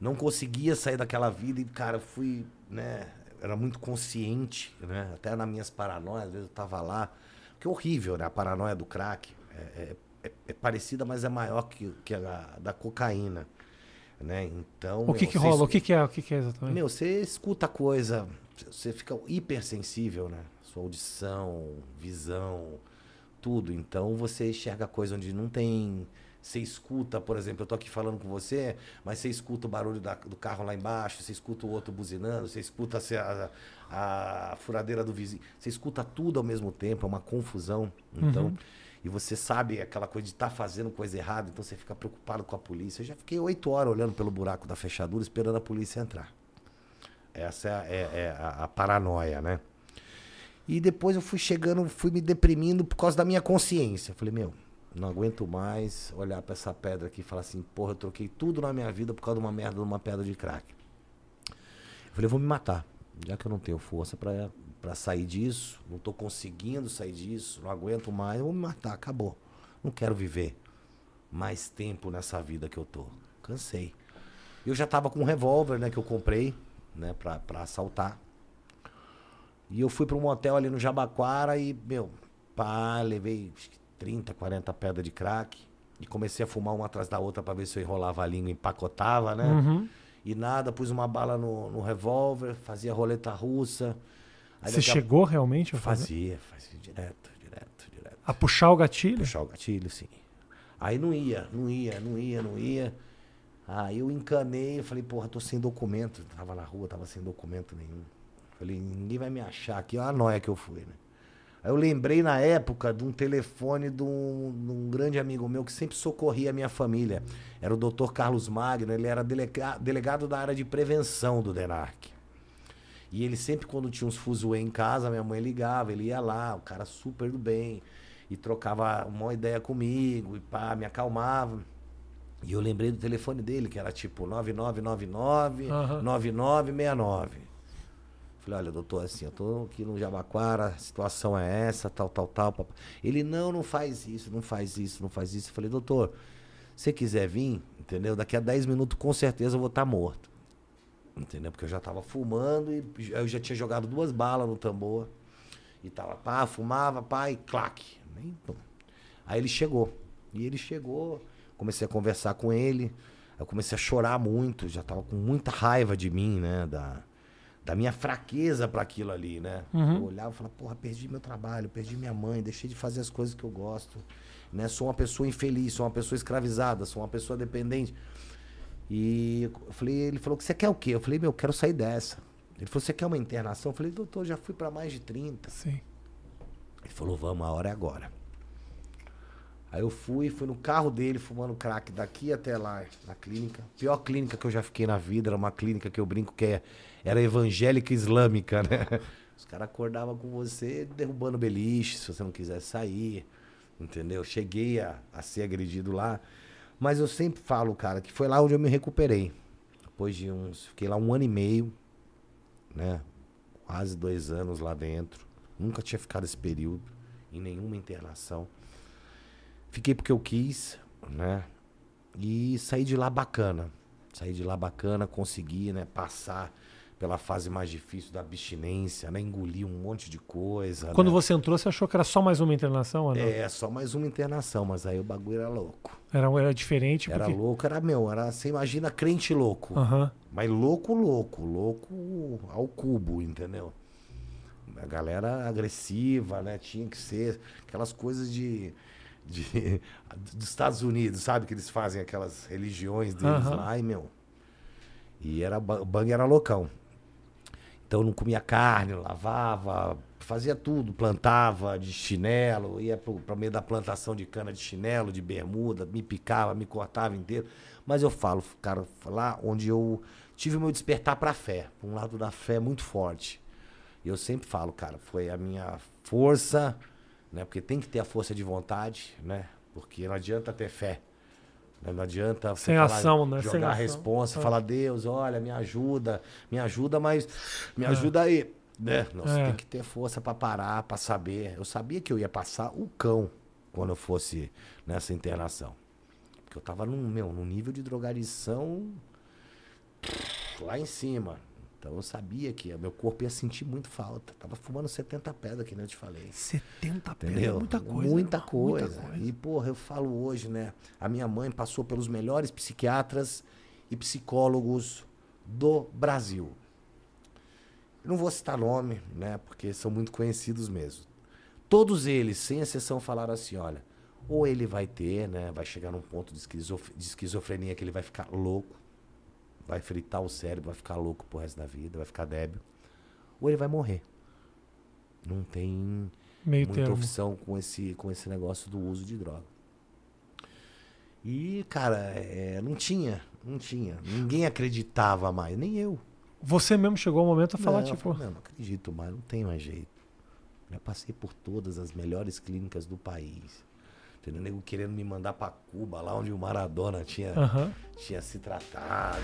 não conseguia sair daquela vida e, cara, eu fui, né? Era muito consciente, né? Até nas minhas paranoias, às vezes eu tava lá. Que é horrível, né? A paranoia do crack. É, é, é- é parecida, mas é maior que, que a da cocaína. Né? Então. O que meu, que rola? O escu- que que é? O que que é exatamente? Meu, você escuta coisa, você fica hipersensível, né? Sua audição, visão, tudo. Então você enxerga coisa onde não tem. Você escuta, por exemplo, eu tô aqui falando com você, mas você escuta o barulho da- do carro lá embaixo, você escuta o outro buzinando, você escuta a, a- a furadeira do vizinho. Você escuta tudo ao mesmo tempo, é uma confusão. Então, e você sabe aquela coisa de estar fazendo coisa errada, então você fica preocupado com a polícia. Eu já fiquei oito horas olhando pelo buraco da fechadura, esperando a polícia entrar. Essa é, a- é- é a, a paranoia, né? E depois eu fui chegando, fui me deprimindo por causa da minha consciência. Falei, meu, não aguento mais olhar pra essa pedra aqui e falar assim, porra, eu troquei tudo na minha vida por causa de uma merda de uma pedra de crack. Eu falei, eu vou me matar. Já que eu não tenho força pra sair disso, não tô conseguindo sair disso, não aguento mais, eu vou me matar, acabou. Não quero viver mais tempo nessa vida que eu tô. Cansei. Eu já tava com um revólver, né, que eu comprei, né, pra, pra assaltar. E eu fui para um motel ali no Jabaquara e, meu, pá, levei 30, 40 pedras de crack. E comecei a fumar uma atrás da outra para ver se eu enrolava a língua empacotava, né? Uhum. E nada, pus uma bala no, no revólver, fazia roleta russa. Aí Você daqui a- chegou realmente a fazer? Fazia, fazia direto, direto, direto. A puxar o gatilho? Puxar o gatilho, sim. Aí não ia, não ia, não ia, não ia. Aí eu encanei, eu falei, porra, tô sem documento. Tava na rua, tava sem documento nenhum. Falei, ninguém vai me achar aqui. Olha a noia que eu fui, né? Aí eu lembrei na época de um telefone de um, de um grande amigo meu que sempre socorria a minha família. Era o doutor Carlos Magno, ele era delega- delegado da área de prevenção do DENARC. E ele sempre, quando tinha uns fuzuê em casa, minha mãe ligava, ele ia lá, o cara super do bem, e trocava uma ideia comigo, e pá, me acalmava. E eu lembrei do telefone dele, que era tipo 9999 Aham. 9969. Falei, olha, doutor, assim, eu tô aqui no Jabaquara, a situação é essa, tal, tal, tal. Ele, não, não faz isso, não faz isso, não faz isso. Eu falei, doutor, se quiser vir, entendeu? Daqui a 10 minutos, com certeza, eu vou estar morto. Entendeu? Porque eu já tava fumando e eu já tinha jogado duas balas no tambor. E tava, pá, fumava, pá, e claque. Nem-. Aí ele chegou. E ele chegou, comecei a conversar com ele. Eu comecei a chorar muito, já tava com muita raiva de mim, né? Da, da minha fraqueza para aquilo ali, né? Uhum. Eu olhava e falava, porra, perdi meu trabalho, perdi minha mãe, deixei de fazer as coisas que eu gosto. Né? Sou uma pessoa infeliz, sou uma pessoa escravizada, sou uma pessoa dependente. E eu falei, ele falou que você quer o quê? Eu falei, meu, eu quero sair dessa. Ele falou, você quer uma internação? Eu falei, doutor, já fui para mais de 30. Sim. Ele falou, vamos, a hora é agora. Aí eu fui, fui no carro dele, fumando crack daqui até lá, na clínica. Pior clínica que eu já fiquei na vida, era uma clínica que eu brinco que é, era evangélica islâmica, né? Os caras acordavam com você derrubando beliche, se você não quisesse sair, entendeu? Cheguei a, a ser agredido lá. Mas eu sempre falo, cara, que foi lá onde eu me recuperei. Depois de uns. Fiquei lá um ano e meio, né? Quase dois anos lá dentro. Nunca tinha ficado esse período em nenhuma internação. Fiquei porque eu quis, né? E saí de lá bacana. Saí de lá bacana, consegui, né, passar pela fase mais difícil da abstinência, né? Engoli um monte de coisa. Quando né? você entrou, você achou que era só mais uma internação? Ou não? É, só mais uma internação, mas aí o bagulho era louco. Era, era diferente Era porque... louco, era meu, era, você imagina crente louco. Aham. Mas louco, louco, louco ao cubo, entendeu? A galera agressiva, né? Tinha que ser aquelas coisas de, de dos Estados Unidos, sabe? Que eles fazem aquelas religiões deles Aham. lá, e meu. E era, o bang era loucão. Então não comia carne, lavava, fazia tudo, plantava de chinelo, ia pro, pro meio da plantação de cana de chinelo, de bermuda, me picava, me cortava inteiro. Mas eu falo, cara, lá onde eu tive o meu despertar pra fé, pra um lado da fé muito forte. E eu sempre falo, cara, foi a minha força, né? Porque tem que ter a força de vontade, né? Porque não adianta ter fé. né? Não adianta Sem falar- ação, né? jogar Sem a ação. responsa, É. falar, Deus, olha, me ajuda, me ajuda, mas me ajuda aí. Né? Não, É. tem que ter força pra parar, pra saber. Eu sabia que eu ia passar o cão quando eu fosse nessa internação. Porque eu tava num, meu, num nível de drogadição lá em cima. Então eu sabia que meu corpo ia sentir muito falta. Tava fumando 70 pedras, que nem eu te falei. 70 pedras, muita coisa. Muita coisa. muita coisa. E, porra, eu falo hoje, né? A minha mãe passou pelos melhores psiquiatras e psicólogos do Brasil. Eu não vou citar nome, né? Porque são muito conhecidos mesmo. Todos eles, sem exceção, falaram assim: olha, ou ele vai ter, né? Vai chegar num ponto de, esquizof- de esquizofrenia que ele vai ficar louco, vai fritar o cérebro, vai ficar louco pro resto da vida, vai ficar débil, ou ele vai morrer. Não tem Meio muita termo. opção com esse, com esse negócio do uso de droga. E, cara, é, não tinha, não tinha. Ninguém acreditava mais, nem eu. Você mesmo chegou ao momento a falar, não, tipo, não, não acredito mais, não tem mais jeito. Já passei por todas as melhores clínicas do país. Entendeu? Nego querendo me mandar pra Cuba, lá onde o Maradona tinha, uhum. tinha se tratado.